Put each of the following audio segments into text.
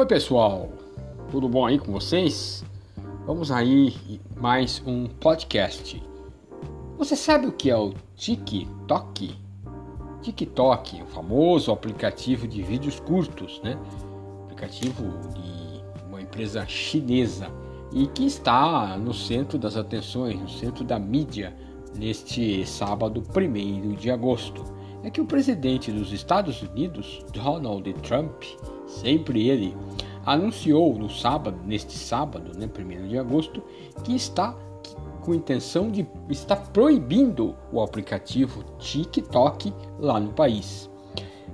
Oi pessoal, tudo bom aí com vocês? Vamos aí mais um podcast. Você sabe o que é o TikTok? TikTok, o famoso aplicativo de vídeos curtos, né? Aplicativo de uma empresa chinesa e que está no centro das atenções, no centro da mídia neste sábado 1 de agosto. É que o presidente dos Estados Unidos, Donald Trump, sempre ele, anunciou no sábado, neste sábado, né, 1 de agosto, que está com intenção de estar proibindo o aplicativo TikTok lá no país.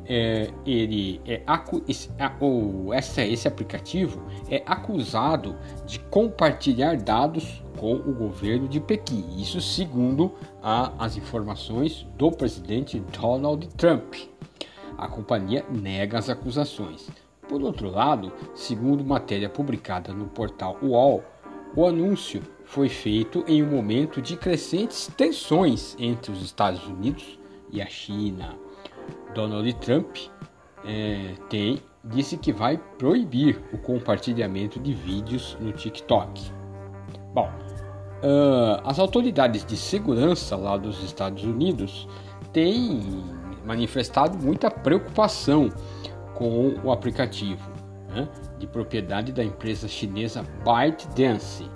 É, ele é esse, ou essa, esse aplicativo é acusado de compartilhar dados com o governo de Pequim. Isso segundo a, as informações do presidente Donald Trump. A companhia nega as acusações. Por outro lado, segundo matéria publicada no portal UOL, o anúncio foi feito em um momento de crescentes tensões entre os Estados Unidos e a China. Donald Trump é, tem, disse que vai proibir o compartilhamento de vídeos no TikTok. Bom, uh, as autoridades de segurança lá dos Estados Unidos têm manifestado muita preocupação com o aplicativo né, de propriedade da empresa chinesa ByteDance.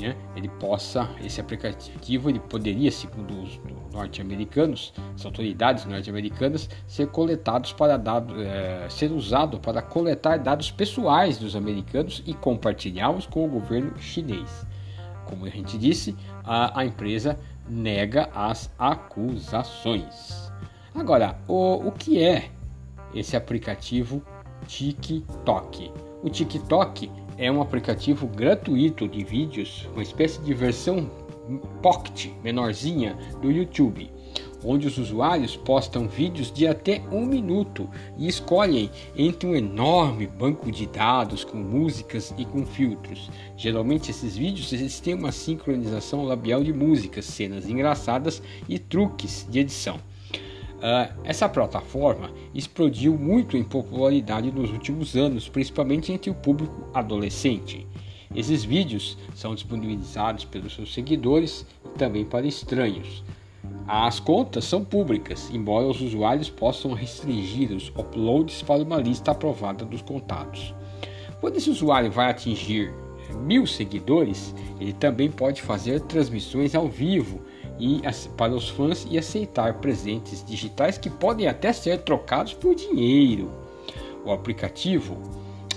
Né, ele possa, esse aplicativo ele poderia, segundo os norte-americanos, as autoridades norte-americanas, ser coletados para dados, é, ser usado para coletar dados pessoais dos americanos e compartilhá-los com o governo chinês. Como a gente disse, a, a empresa nega as acusações. Agora, o, o que é esse aplicativo TikTok. O TikTok é um aplicativo gratuito de vídeos, uma espécie de versão pocket menorzinha do YouTube, onde os usuários postam vídeos de até um minuto e escolhem entre um enorme banco de dados com músicas e com filtros. Geralmente esses vídeos eles têm uma sincronização labial de músicas, cenas engraçadas e truques de edição. Uh, essa plataforma explodiu muito em popularidade nos últimos anos, principalmente entre o público adolescente. Esses vídeos são disponibilizados pelos seus seguidores e também para estranhos. As contas são públicas, embora os usuários possam restringir os uploads para uma lista aprovada dos contatos. Quando esse usuário vai atingir mil seguidores, ele também pode fazer transmissões ao vivo e para os fãs e aceitar presentes digitais que podem até ser trocados por dinheiro. O aplicativo,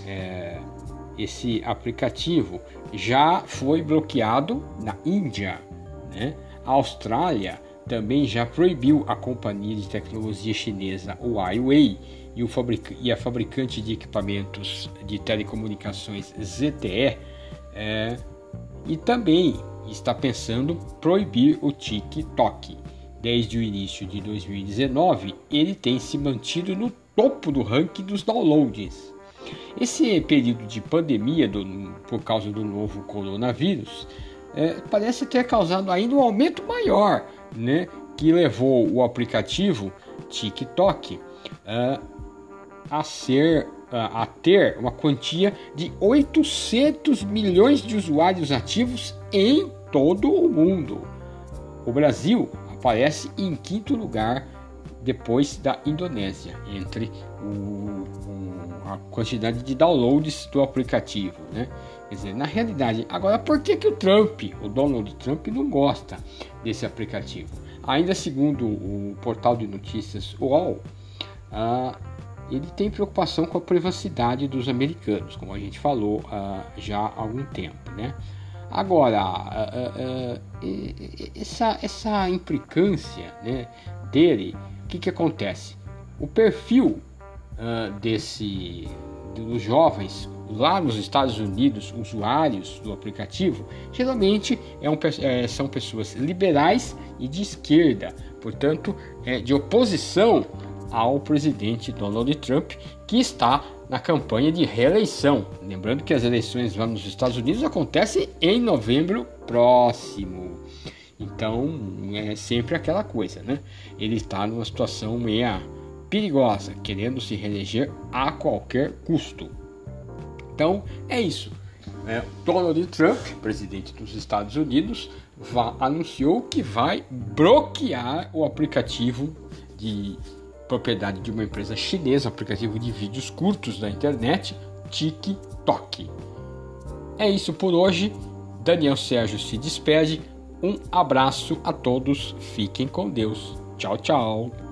é, esse aplicativo já foi bloqueado na Índia, né? A Austrália também já proibiu a companhia de tecnologia chinesa Huawei e, fabric e a fabricante de equipamentos de telecomunicações ZTE é, e também está pensando proibir o TikTok. Desde o início de 2019, ele tem se mantido no topo do ranking dos downloads. Esse período de pandemia do, por causa do novo coronavírus é, parece ter causado ainda um aumento maior, né, que levou o aplicativo TikTok uh, a ser a ter uma quantia de 800 milhões de usuários ativos em todo o mundo. O Brasil aparece em quinto lugar depois da Indonésia, entre o, o, a quantidade de downloads do aplicativo. Né? Quer dizer, na realidade, agora por que, que o Trump, o Donald Trump, não gosta desse aplicativo? Ainda segundo o portal de notícias UOL, ah, ele tem preocupação com a privacidade dos americanos, como a gente falou uh, já há algum tempo, né? Agora, uh, uh, essa, essa implicância né, dele, o que, que acontece? O perfil desse dos jovens lá nos Estados Unidos, usuários do aplicativo, geralmente é um, é, são pessoas liberais e de esquerda, portanto, é, de oposição ao presidente Donald Trump, que está na campanha de reeleição. Lembrando que as eleições lá nos Estados Unidos acontecem em novembro próximo. Então é sempre aquela coisa, né? Ele está numa situação meia perigosa, querendo se reeleger a qualquer custo. Então é isso. É, Donald Trump, presidente dos Estados Unidos, anunciou que vai bloquear o aplicativo de propriedade de uma empresa chinesa, aplicativo de vídeos curtos da internet, TikTok. É isso por hoje. Daniel Sérgio se despede. Um abraço a todos. Fiquem com Deus. Tchau, tchau.